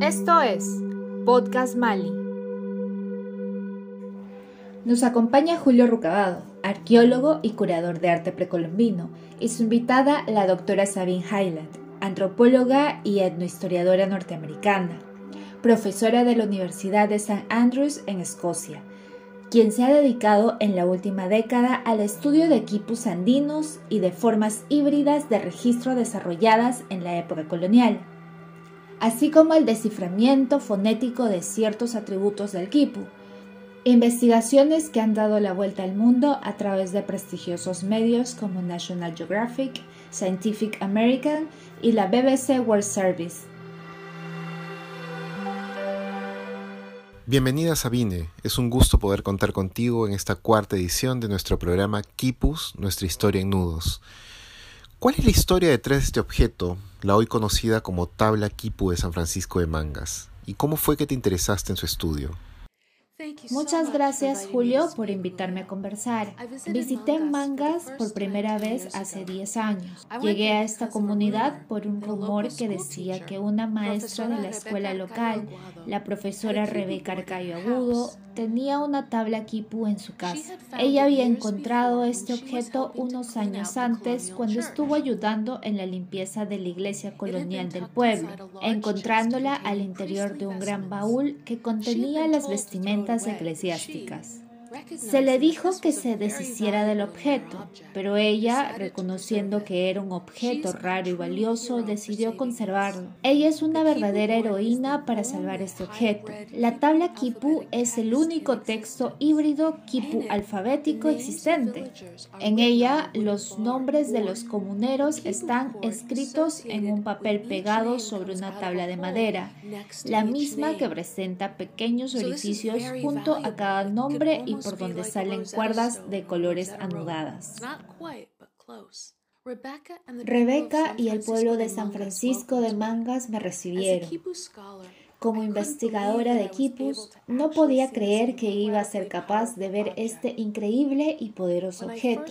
Esto es Podcast Mali. Nos acompaña Julio Rucabado, arqueólogo y curador de arte precolombino, y su invitada, la doctora Sabine Highland, antropóloga y etnohistoriadora norteamericana, profesora de la Universidad de St. Andrews en Escocia, quien se ha dedicado en la última década al estudio de equipos andinos y de formas híbridas de registro desarrolladas en la época colonial así como el desciframiento fonético de ciertos atributos del quipu, investigaciones que han dado la vuelta al mundo a través de prestigiosos medios como National Geographic, Scientific American y la BBC World Service. Bienvenida Sabine, es un gusto poder contar contigo en esta cuarta edición de nuestro programa Kipus, nuestra historia en nudos. ¿Cuál es la historia detrás de este objeto, la hoy conocida como tabla Kipu de San Francisco de Mangas? ¿Y cómo fue que te interesaste en su estudio? Muchas gracias Julio por invitarme a conversar. Visité Mangas por primera vez hace 10 años. Llegué a esta comunidad por un rumor que decía que una maestra de la escuela local, la profesora Rebeca Arcayo Agudo, tenía una tabla kipu en su casa. Ella había encontrado este objeto unos años antes cuando estuvo ayudando en la limpieza de la iglesia colonial del pueblo, encontrándola al interior de un gran baúl que contenía las vestimentas eclesiásticas. Se le dijo que se deshiciera del objeto, pero ella, reconociendo que era un objeto raro y valioso, decidió conservarlo. Ella es una verdadera heroína para salvar este objeto. La tabla Kipu es el único texto híbrido Kipu alfabético existente. En ella, los nombres de los comuneros están escritos en un papel pegado sobre una tabla de madera, la misma que presenta pequeños orificios junto a cada nombre y por donde salen cuerdas de colores anudadas. Rebeca y el pueblo de San Francisco de Mangas me recibieron. Como investigadora de Kipus, no podía creer que iba a ser capaz de ver este increíble y poderoso objeto.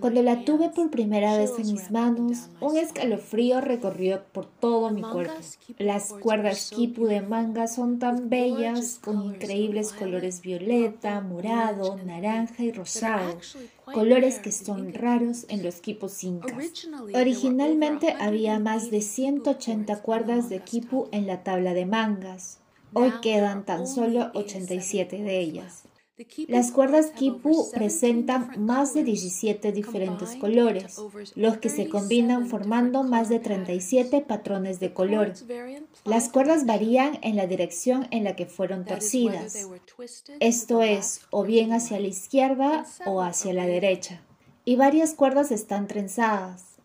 Cuando la tuve por primera vez en mis manos, un escalofrío recorrió por todo mi cuerpo. Las cuerdas Kipu de manga son tan bellas, con increíbles colores violeta, morado, naranja y rosado, colores que son raros en los quipus incas. Originalmente había más de 180 cuerdas de quipu en la tabla de mangas. Hoy quedan tan solo 87 de ellas. Las cuerdas Kipu presentan más de 17 diferentes colores, los que se combinan formando más de 37 patrones de color. Las cuerdas varían en la dirección en la que fueron torcidas, esto es, o bien hacia la izquierda o hacia la derecha. Y varias cuerdas están trenzadas.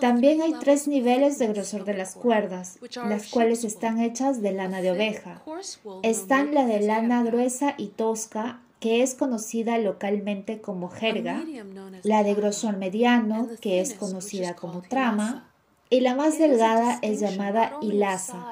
También hay tres niveles de grosor de las cuerdas, las cuales están hechas de lana de oveja. Están la de lana gruesa y tosca, que es conocida localmente como jerga, la de grosor mediano, que es conocida como trama, y la más delgada es llamada hilaza.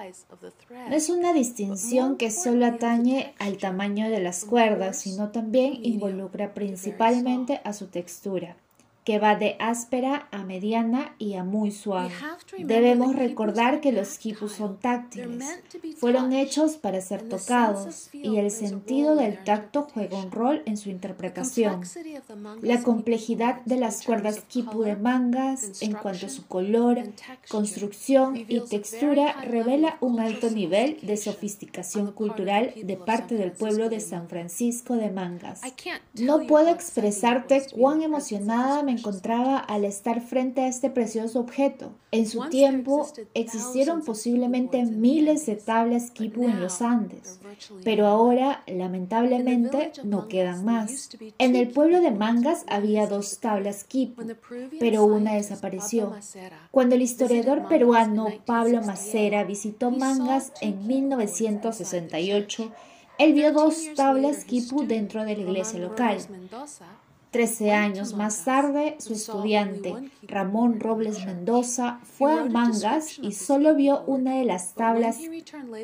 No es una distinción que solo atañe al tamaño de las cuerdas, sino también involucra principalmente a su textura que va de áspera a mediana y a muy suave. Debemos recordar que los quipus son táctiles, fueron hechos para ser tocados y el sentido del tacto juega un rol en su interpretación. La complejidad de las cuerdas quipu de mangas en cuanto a su color, construcción y textura revela un alto nivel de sofisticación cultural de parte del pueblo de San Francisco de Mangas. No puedo expresarte cuán emocionada me encontraba al estar frente a este precioso objeto. En su tiempo existieron posiblemente miles de tablas Kipu en los Andes, pero ahora lamentablemente no quedan más. En el pueblo de Mangas había dos tablas Kipu, pero una desapareció. Cuando el historiador peruano Pablo Macera visitó Mangas en 1968, él vio dos tablas Kipu dentro de la iglesia local. Trece años más tarde, su estudiante, Ramón Robles Mendoza, fue a Mangas y solo vio una de las tablas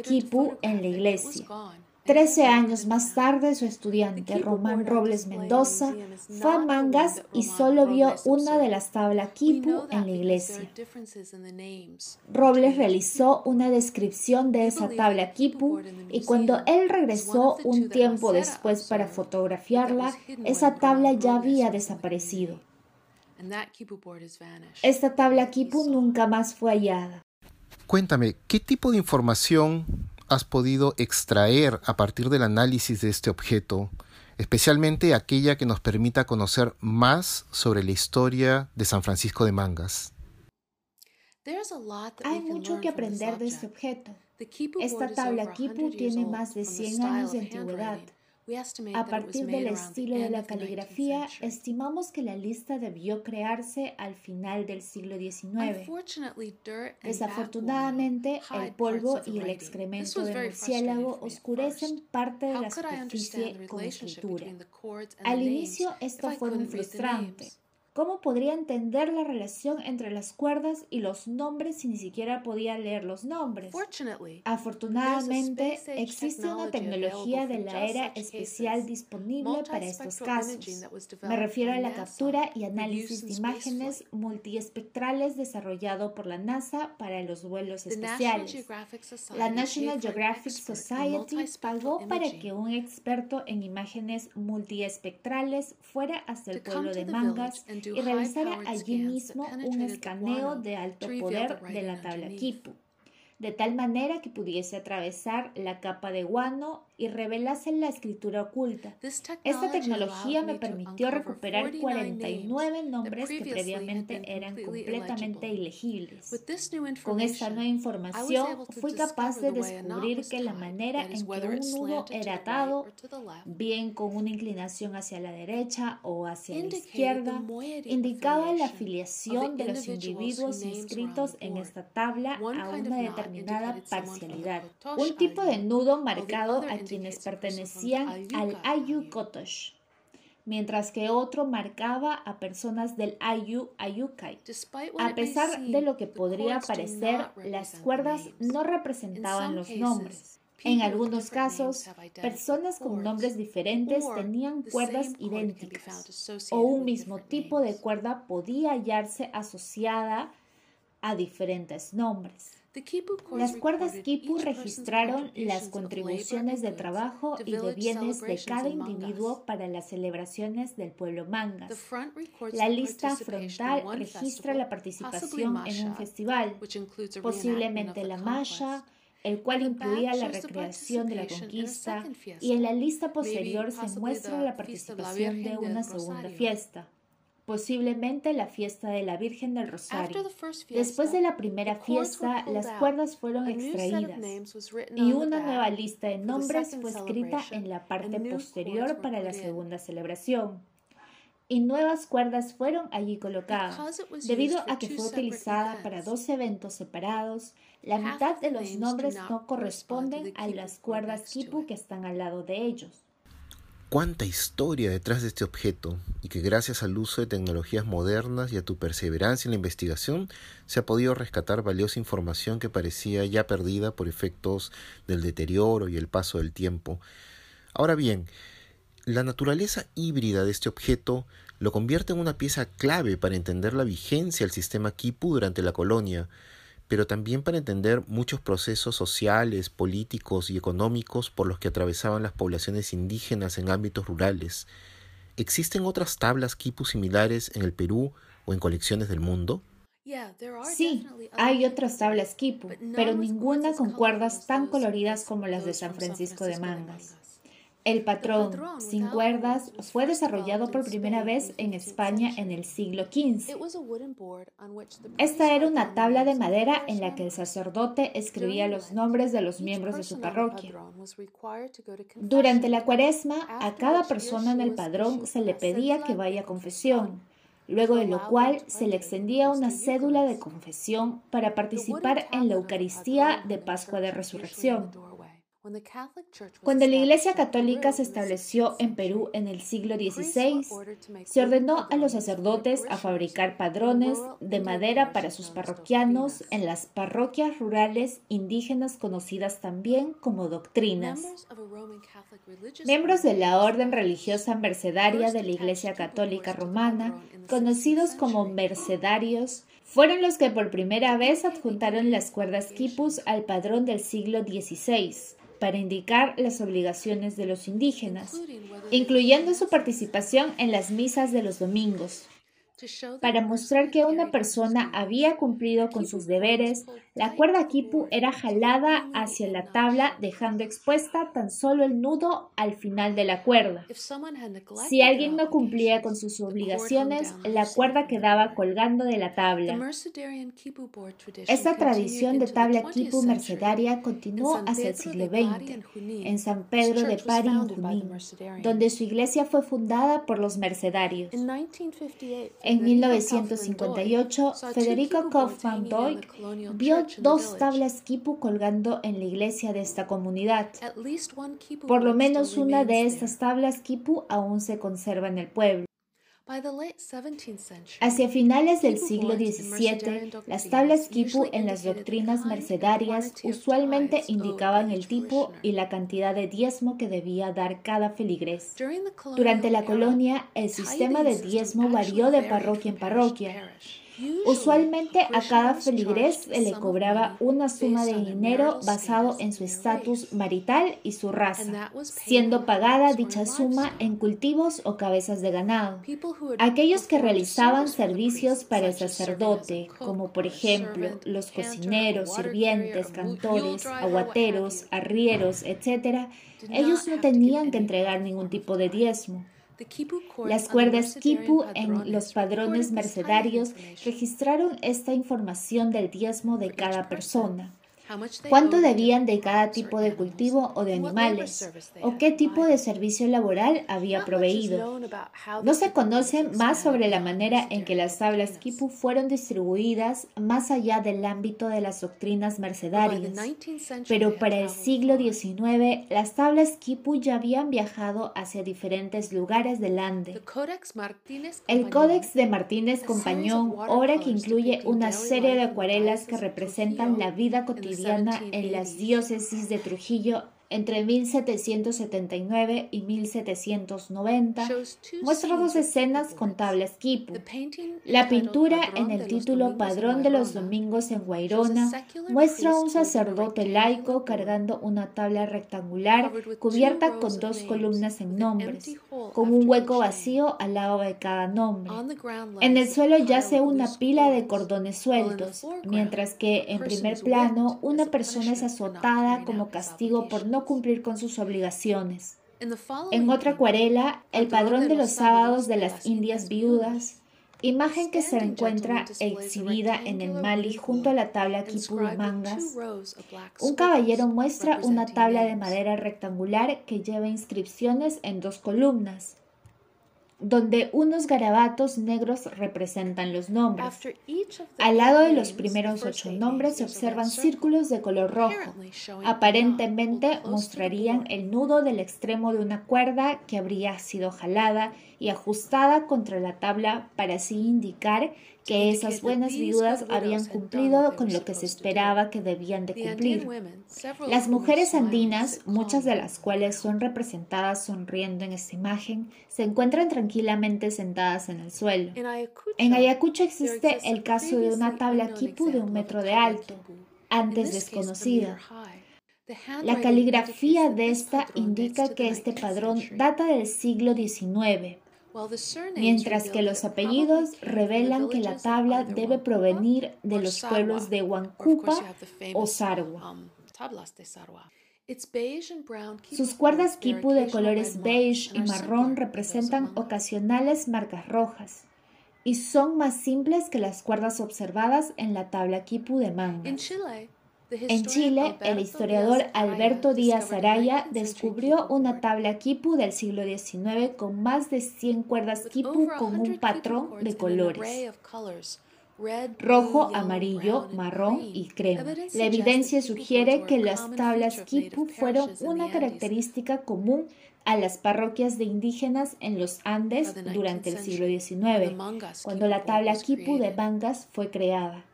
Kipu en la iglesia. Trece años más tarde, su estudiante, Román Robles Mendoza, fue a Mangas y solo vio una de las tablas Kipu en la iglesia. Robles realizó una descripción de esa tabla Kipu y cuando él regresó un tiempo después para fotografiarla, esa tabla ya había desaparecido. Esta tabla Kipu nunca más fue hallada. Cuéntame, ¿qué tipo de información has podido extraer a partir del análisis de este objeto, especialmente aquella que nos permita conocer más sobre la historia de San Francisco de Mangas? Hay mucho que aprender de este objeto. Esta tabla Kipu tiene más de 100 años de antigüedad. A partir del estilo de la caligrafía, estimamos que la lista debió crearse al final del siglo XIX. Desafortunadamente, el polvo y el excremento del murciélago oscurecen parte de la superficie con escritura. Al inicio esto fue muy frustrante. ¿Cómo podría entender la relación entre las cuerdas y los nombres si ni siquiera podía leer los nombres? Afortunadamente, existe una tecnología de la era especial disponible para estos casos. Me refiero a la captura y análisis de imágenes multiespectrales desarrollado por la NASA para los vuelos especiales. La National Geographic Society pagó para que un experto en imágenes multiespectrales fuera hasta el pueblo de Mangas y realizara allí mismo un escaneo de alto poder de la tabla Kipu de tal manera que pudiese atravesar la capa de guano y revelase la escritura oculta. Esta tecnología me permitió recuperar 49 nombres que previamente eran completamente ilegibles. Con esta nueva información fui capaz de descubrir que la manera en que un nudo era atado, bien con una inclinación hacia la derecha o hacia la izquierda, indicaba la afiliación de los individuos inscritos en esta tabla a una determinada parcialidad, un tipo de nudo marcado a quienes pertenecían al Ayu Kotosh, mientras que otro marcaba a personas del Ayu Ayukai. A pesar de lo que podría parecer, las cuerdas no representaban los nombres. En algunos casos, personas con nombres diferentes tenían cuerdas idénticas o un mismo tipo de cuerda podía hallarse asociada a diferentes nombres. Las cuerdas Kipu registraron las contribuciones de trabajo y de bienes de cada individuo para las celebraciones del pueblo Mangas. La lista frontal registra la participación en un festival, posiblemente la Masha, el cual incluía la recreación de la conquista, y en la lista posterior se muestra la participación de una segunda fiesta posiblemente la fiesta de la Virgen del Rosario. Después de la primera fiesta, las cuerdas fueron extraídas y una nueva lista de nombres fue escrita en la parte posterior para la segunda celebración. Y nuevas cuerdas fueron allí colocadas. Debido a que fue utilizada para dos eventos separados, la mitad de los nombres no corresponden a las cuerdas Kipu que están al lado de ellos cuánta historia detrás de este objeto y que gracias al uso de tecnologías modernas y a tu perseverancia en la investigación se ha podido rescatar valiosa información que parecía ya perdida por efectos del deterioro y el paso del tiempo. Ahora bien, la naturaleza híbrida de este objeto lo convierte en una pieza clave para entender la vigencia del sistema Kipu durante la colonia, pero también para entender muchos procesos sociales, políticos y económicos por los que atravesaban las poblaciones indígenas en ámbitos rurales. ¿Existen otras tablas Kipu similares en el Perú o en colecciones del mundo? Sí, hay otras tablas Kipu, pero ninguna con cuerdas tan coloridas como las de San Francisco de Mangas. El patrón sin cuerdas fue desarrollado por primera vez en España en el siglo XV. Esta era una tabla de madera en la que el sacerdote escribía los nombres de los miembros de su parroquia. Durante la cuaresma, a cada persona en el padrón se le pedía que vaya a confesión, luego de lo cual se le extendía una cédula de confesión para participar en la Eucaristía de Pascua de Resurrección. Cuando la Iglesia Católica se estableció en Perú en el siglo XVI, se ordenó a los sacerdotes a fabricar padrones de madera para sus parroquianos en las parroquias rurales indígenas conocidas también como doctrinas. Miembros de la orden religiosa mercedaria de la Iglesia Católica Romana, conocidos como mercedarios, fueron los que por primera vez adjuntaron las cuerdas quipus al padrón del siglo XVI para indicar las obligaciones de los indígenas, incluyendo su participación en las misas de los domingos. Para mostrar que una persona había cumplido con sus deberes, la cuerda kipu era jalada hacia la tabla dejando expuesta tan solo el nudo al final de la cuerda. Si alguien no cumplía con sus obligaciones, la cuerda quedaba colgando de la tabla. Esta tradición de tabla kipu mercedaria continuó hacia el siglo XX en San Pedro de Pari, Junín, donde su iglesia fue fundada por los mercedarios. En 1958, Federico Kaufmann Doig vio dos tablas quipu colgando en la iglesia de esta comunidad. Por lo menos una de estas tablas quipu aún se conserva en el pueblo. Hacia finales del siglo XVII, las tablas quipu en las doctrinas mercedarias usualmente indicaban el tipo y la cantidad de diezmo que debía dar cada feligrés. Durante la colonia, el sistema de diezmo varió de parroquia en parroquia. Usualmente a cada feligrés se le cobraba una suma de dinero basado en su estatus marital y su raza, siendo pagada dicha suma en cultivos o cabezas de ganado. Aquellos que realizaban servicios para el sacerdote, como por ejemplo los cocineros, sirvientes, cantores, aguateros, arrieros, etc., ellos no tenían que entregar ningún tipo de diezmo. Las cuerdas Kipu en los padrones mercedarios registraron esta información del diezmo de cada persona cuánto debían de cada tipo de cultivo o de animales, o qué tipo de servicio laboral había proveído. No se conoce más sobre la manera en que las tablas Kipu fueron distribuidas más allá del ámbito de las doctrinas mercedarias, pero para el siglo XIX las tablas Kipu ya habían viajado hacia diferentes lugares del Ande. El Códex de Martínez Compañón, obra que incluye una serie de acuarelas que representan la vida cotidiana en las diócesis de Trujillo entre 1779 y 1790, muestra dos escenas con tablas quipu. La pintura en el título Padrón de los Domingos en Guairona muestra a un sacerdote laico cargando una tabla rectangular cubierta con dos columnas en nombres, con un hueco vacío al lado de cada nombre. En el suelo yace una pila de cordones sueltos, mientras que en primer plano una persona es azotada como castigo por no cumplir con sus obligaciones. En otra acuarela, el padrón de los sábados de las Indias viudas, imagen que se encuentra exhibida en el Mali junto a la tabla Kipu de mangas. Un caballero muestra una tabla de madera rectangular que lleva inscripciones en dos columnas donde unos garabatos negros representan los nombres. Al lado de los primeros ocho nombres se observan círculos de color rojo. Aparentemente mostrarían el nudo del extremo de una cuerda que habría sido jalada y ajustada contra la tabla para así indicar que esas buenas viudas habían cumplido con lo que se esperaba que debían de cumplir. Las mujeres andinas, muchas de las cuales son representadas sonriendo en esta imagen, se encuentran tranquilamente sentadas en el suelo. En Ayacucho existe el caso de una tabla quipu de un metro de alto, antes desconocida. La caligrafía de esta indica que este padrón data del siglo XIX mientras que los apellidos revelan que la tabla debe provenir de los pueblos de Huancupa o Sarwa. Um, Sus cuerdas quipu de colores beige y marrón representan ocasionales marcas rojas y son más simples que las cuerdas observadas en la tabla quipu de manga. En Chile, el historiador Alberto Díaz Araya descubrió una tabla quipu del siglo XIX con más de 100 cuerdas quipu con un patrón de colores. rojo, amarillo, marrón y crema. La evidencia sugiere que las tablas quipu fueron una característica común a las parroquias de indígenas en los Andes durante el siglo XIX, cuando la tabla quipu de Mangas fue creada.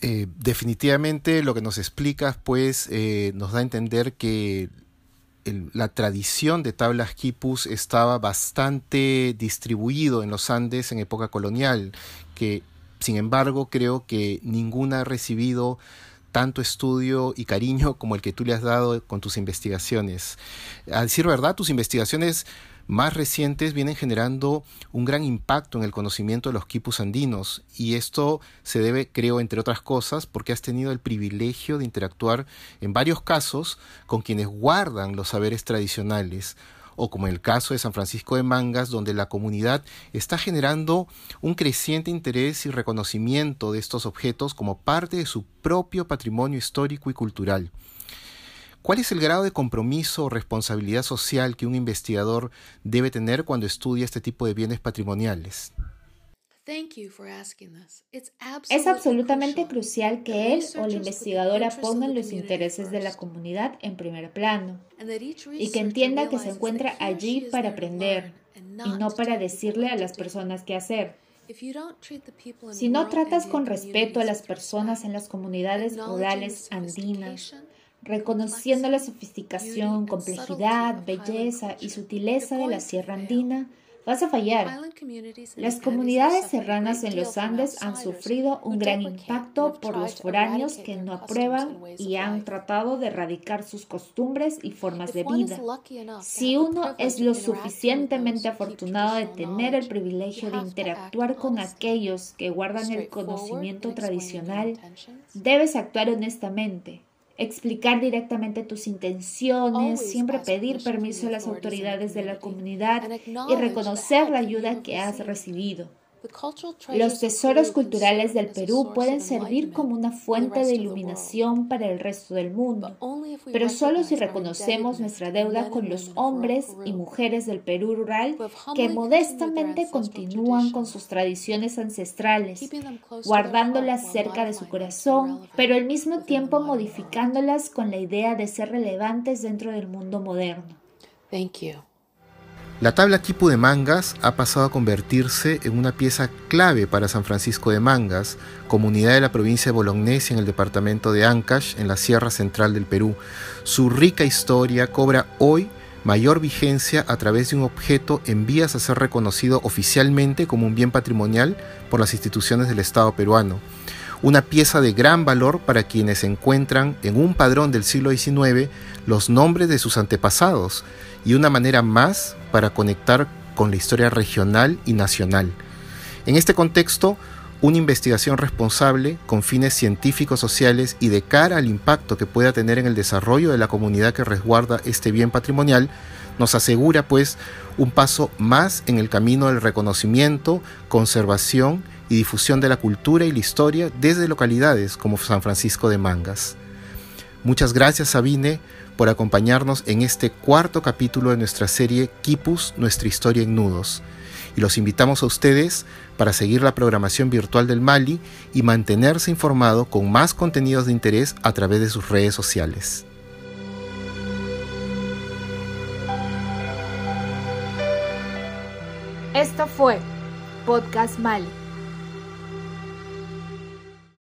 Eh, definitivamente lo que nos explicas pues eh, nos da a entender que la tradición de tablas quipus estaba bastante distribuido en los Andes en época colonial, que sin embargo creo que ninguna ha recibido tanto estudio y cariño como el que tú le has dado con tus investigaciones. A decir verdad, tus investigaciones más recientes vienen generando un gran impacto en el conocimiento de los quipus andinos y esto se debe, creo, entre otras cosas, porque has tenido el privilegio de interactuar en varios casos con quienes guardan los saberes tradicionales o como en el caso de San Francisco de Mangas, donde la comunidad está generando un creciente interés y reconocimiento de estos objetos como parte de su propio patrimonio histórico y cultural. ¿Cuál es el grado de compromiso o responsabilidad social que un investigador debe tener cuando estudia este tipo de bienes patrimoniales? Es absolutamente crucial que él o la investigadora pongan los intereses de la comunidad en primer plano y que entienda que se encuentra allí para aprender y no para decirle a las personas qué hacer. Si no tratas con respeto a las personas en las comunidades rurales andinas, reconociendo la sofisticación, complejidad, belleza y sutileza de la Sierra Andina, vas a fallar. Las comunidades serranas en los Andes han sufrido un gran impacto por los foráneos que no aprueban y han tratado de erradicar sus costumbres y formas de vida. Si uno es lo suficientemente afortunado de tener el privilegio de interactuar con aquellos que guardan el conocimiento tradicional, debes actuar honestamente explicar directamente tus intenciones, siempre pedir permiso a las autoridades de la comunidad y reconocer la ayuda que has recibido. Los tesoros culturales del Perú pueden servir como una fuente de iluminación para el resto del mundo, pero solo si reconocemos nuestra deuda con los hombres y mujeres del Perú rural que modestamente continúan con sus tradiciones ancestrales, guardándolas cerca de su corazón, pero al mismo tiempo modificándolas con la idea de ser relevantes dentro del mundo moderno. La tabla Quipu de Mangas ha pasado a convertirse en una pieza clave para San Francisco de Mangas, comunidad de la provincia de Bolognesi en el departamento de Ancash, en la Sierra Central del Perú. Su rica historia cobra hoy mayor vigencia a través de un objeto en vías a ser reconocido oficialmente como un bien patrimonial por las instituciones del Estado peruano una pieza de gran valor para quienes encuentran en un padrón del siglo XIX los nombres de sus antepasados y una manera más para conectar con la historia regional y nacional. En este contexto, una investigación responsable con fines científicos sociales y de cara al impacto que pueda tener en el desarrollo de la comunidad que resguarda este bien patrimonial, nos asegura pues un paso más en el camino del reconocimiento, conservación y difusión de la cultura y la historia desde localidades como San Francisco de Mangas. Muchas gracias Sabine por acompañarnos en este cuarto capítulo de nuestra serie Kipus, nuestra historia en nudos. Y los invitamos a ustedes para seguir la programación virtual del Mali y mantenerse informado con más contenidos de interés a través de sus redes sociales. Esto fue Podcast Mali